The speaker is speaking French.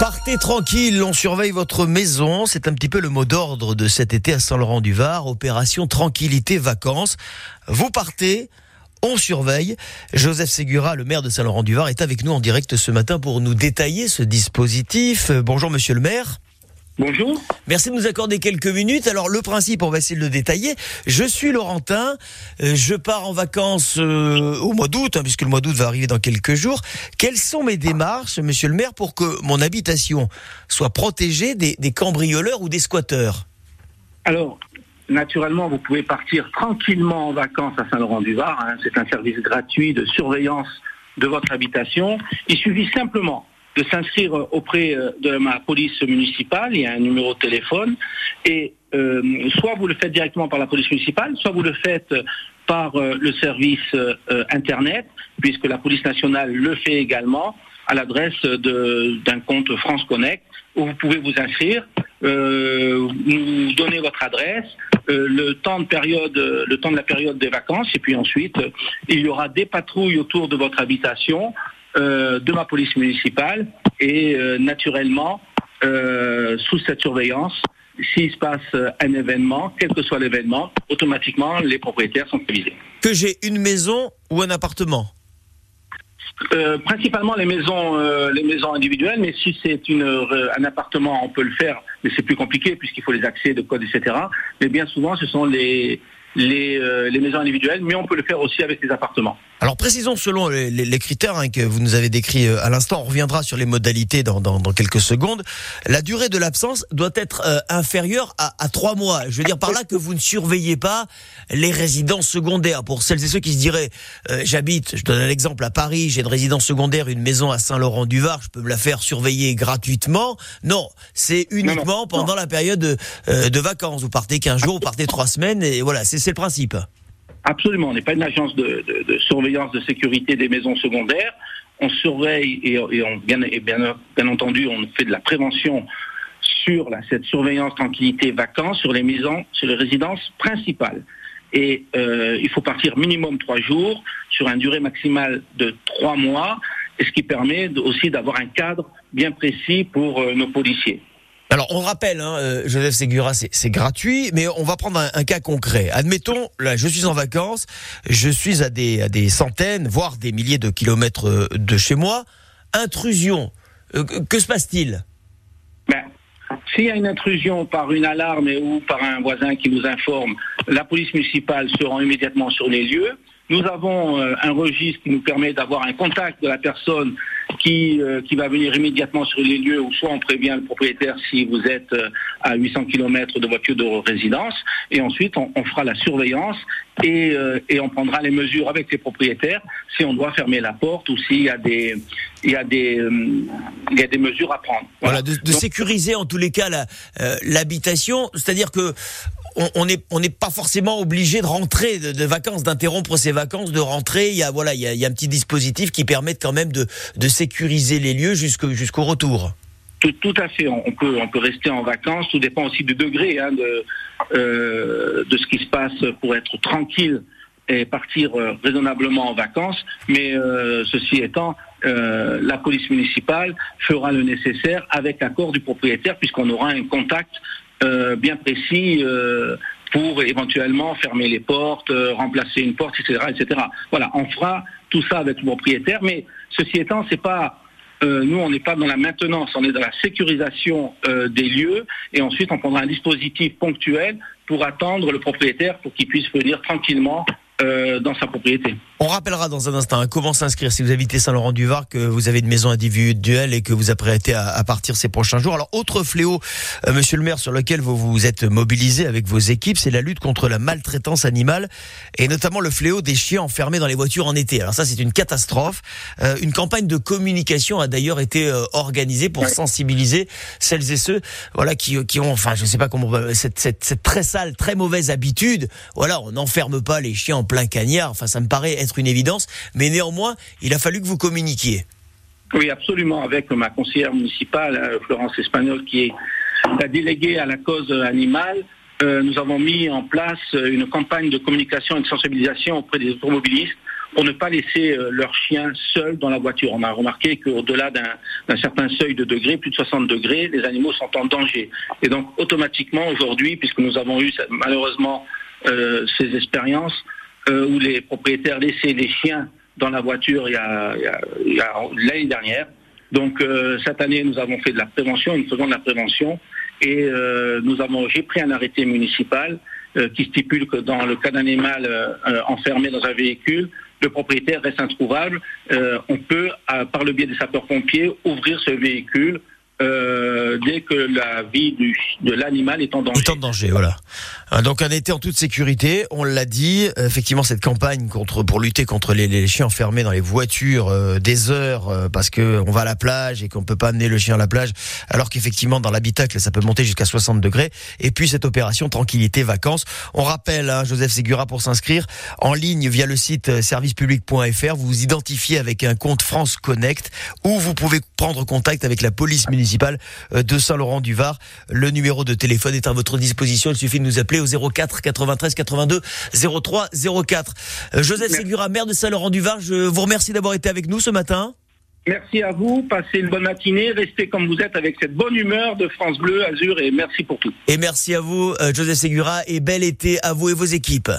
Partez tranquille, on surveille votre maison. C'est un petit peu le mot d'ordre de cet été à Saint-Laurent-du-Var. Opération Tranquillité Vacances. Vous partez, on surveille. Joseph Segura, le maire de Saint-Laurent-du-Var, est avec nous en direct ce matin pour nous détailler ce dispositif. Bonjour monsieur le maire. Bonjour. Merci de nous accorder quelques minutes. Alors le principe, on va essayer de le détailler. Je suis Laurentin, euh, je pars en vacances euh, au mois d'août, hein, puisque le mois d'août va arriver dans quelques jours. Quelles sont mes démarches, monsieur le maire, pour que mon habitation soit protégée des, cambrioleurs ou des squatteurs? Alors, naturellement, vous pouvez partir tranquillement en vacances à Saint-Laurent-du-Var. Hein. C'est un service gratuit de surveillance de votre habitation. Il suffit simplement de s'inscrire auprès euh, de ma police municipale, il y a un numéro de téléphone, et euh, soit vous le faites directement par la police municipale, soit vous le faites par euh, le service Internet, puisque la police nationale le fait également, à l'adresse d'un compte France Connect, où vous pouvez vous inscrire, nous donner votre adresse, le temps de période, le temps de la période des vacances, et puis ensuite il y aura des patrouilles autour de votre habitation euh, de ma police municipale et euh, naturellement, euh, sous cette surveillance, s'il se passe un événement, quel que soit l'événement, automatiquement les propriétaires sont avisés. Que j'ai une maison ou un appartement? Principalement les maisons, les maisons individuelles, mais si c'est un appartement, on peut le faire, mais c'est plus compliqué puisqu'il faut les accès de code, etc. Mais bien souvent, ce sont les, les, maisons individuelles, mais on peut le faire aussi avec les appartements. Alors précisons selon les, critères hein, que vous nous avez décrits euh, à l'instant, on reviendra sur les modalités dans, quelques secondes. La durée de l'absence doit être euh, inférieure à, trois mois. Je veux dire par là que vous ne surveillez pas les résidences secondaires. Pour celles et ceux qui se diraient, euh, j'habite, je donne un exemple à Paris, j'ai une résidence secondaire, une maison à Saint-Laurent-du-Var, je peux me la faire surveiller gratuitement. Non, c'est uniquement pendant la période de, vacances. Vous partez 15 jours, vous partez trois semaines, et voilà, c'est le principe. Absolument, on n'est pas une agence de, surveillance de sécurité des maisons secondaires. On surveille et, bien, entendu, on fait de la prévention sur cette surveillance tranquillité vacances sur les maisons, sur les résidences principales. Et euh, il faut partir minimum trois jours sur une durée maximale de trois mois, ce qui permet aussi d'avoir un cadre bien précis pour euh, nos policiers. Alors, on rappelle, hein, euh, Joseph Segura, c'est gratuit, mais on va prendre un, cas concret. Admettons, là, je suis en vacances, je suis à des, à des centaines, voire des milliers de kilomètres euh, de chez moi. Intrusion, euh, que se passe-t-il? Ben, S'il y a une intrusion par une alarme ou par un voisin qui nous informe, la police municipale se rend immédiatement sur les lieux. Nous avons un registre qui nous permet d'avoir un contact de la personne qui, euh, qui va venir immédiatement sur les lieux où soit on prévient le propriétaire si vous êtes euh, à 800 km de voiture de résidence et ensuite on, fera la surveillance et, euh, et, on prendra les mesures avec les propriétaires si on doit fermer la porte ou s'il y a des il y a des il y a des mesures à prendre. Voilà, de, de sécuriser en tous les cas l'habitation, c'est-à-dire que on n'est pas forcément obligé de rentrer de, vacances, d'interrompre ses vacances, de rentrer. Il y a voilà, il y a, un petit dispositif qui permet quand même de, sécuriser les lieux jusqu'au retour. Tout, à fait. On peut, rester en vacances. Tout dépend aussi du degré hein, de, euh, de ce qui se passe pour être tranquille et partir euh, raisonnablement en vacances. Mais euh, ceci étant, la police municipale fera le nécessaire avec accord du propriétaire puisqu'on aura un contact bien précis euh, pour éventuellement fermer les portes, euh, remplacer une porte, etc., etc. Voilà, on fera tout ça avec le propriétaire, mais ceci étant, c'est pas nous, on n'est pas dans la maintenance, on est dans la sécurisation des lieux, et ensuite on prendra un dispositif ponctuel pour attendre le propriétaire pour qu'il puisse venir tranquillement euh, dans sa propriété. On rappellera dans un instant hein, comment s'inscrire si vous habitez Saint-Laurent-du-Var, que vous avez une maison individuelle et que vous apprêtez à, à partir ces prochains jours. Alors, autre fléau, euh, monsieur le maire, sur lequel vous vous êtes mobilisé avec vos équipes, c'est la lutte contre la maltraitance animale et notamment le fléau des chiens enfermés dans les voitures en été. Alors ça, c'est une catastrophe. Euh, une campagne de communication a d'ailleurs été organisée pour sensibiliser celles et ceux voilà, qui, qui ont, enfin, je sais pas comment, cette, cette, cette très sale, très mauvaise habitude. Voilà, on n'enferme pas les chiens en plein cagnard. Enfin, ça me paraît être une évidence. Mais néanmoins, il a fallu que vous communiquiez. Oui, absolument. Avec ma conseillère municipale, euh, Florence Espagnol, qui est la déléguée à la cause animale, euh, nous avons mis en place une campagne de communication et de sensibilisation auprès des automobilistes pour ne pas laisser euh, leurs chiens seuls dans la voiture. On a remarqué qu'au-delà d'un certain seuil de degrés, plus de 60 degrés, les animaux sont en danger. Et donc automatiquement aujourd'hui, puisque nous avons eu malheureusement euh, ces expériences euh, où les propriétaires laissaient les chiens dans la voiture il y a, l'année dernière. Donc cette année, nous avons fait de la prévention, nous faisons de la prévention et nous avons, j'ai pris un arrêté municipal qui stipule que dans le cas d'animal enfermé dans un véhicule, le propriétaire reste introuvable, euh, on peut, par le biais des sapeurs-pompiers, ouvrir ce véhicule euh, dès que la vie du, de l'animal est en danger. Est en danger, voilà. Euh, donc un été en toute sécurité, on l'a dit. Effectivement, cette campagne contre pour lutter contre les, les chiens enfermés dans les voitures euh, des heures euh, parce que on va à la plage et qu'on peut pas amener le chien à la plage, alors qu'effectivement dans l'habitacle ça peut monter jusqu'à 60 degrés. Et puis cette opération tranquillité vacances. On rappelle, hein, Joseph Segura pour s'inscrire en ligne via le site servicepublic.fr. Vous vous identifiez avec un compte France Connect ou vous pouvez prendre contact avec la police municipale euh, de Saint-Laurent-du-Var. Le numéro de téléphone est à votre disposition. Il suffit de nous appeler au 04 93 82 03 04. Joseph Segura, maire de Saint-Laurent-du-Var, je vous remercie d'avoir été avec nous ce matin. Merci à vous, passez une bonne matinée, restez comme vous êtes avec cette bonne humeur de France Bleu, Azur et merci pour tout. Et merci à vous, euh, Joseph Segura, et bel été à vous et vos équipes.